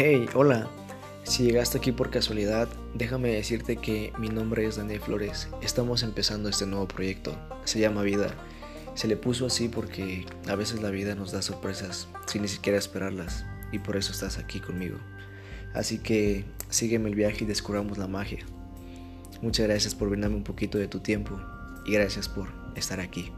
Hey, hola. Si llegaste aquí por casualidad, déjame decirte que mi nombre es Daniel Flores. Estamos empezando este nuevo proyecto. Se llama Vida. Se le puso así porque a veces la vida nos da sorpresas sin ni siquiera esperarlas y por eso estás aquí conmigo. Así que sígueme el viaje y descubramos la magia. Muchas gracias por brindarme un poquito de tu tiempo y gracias por estar aquí.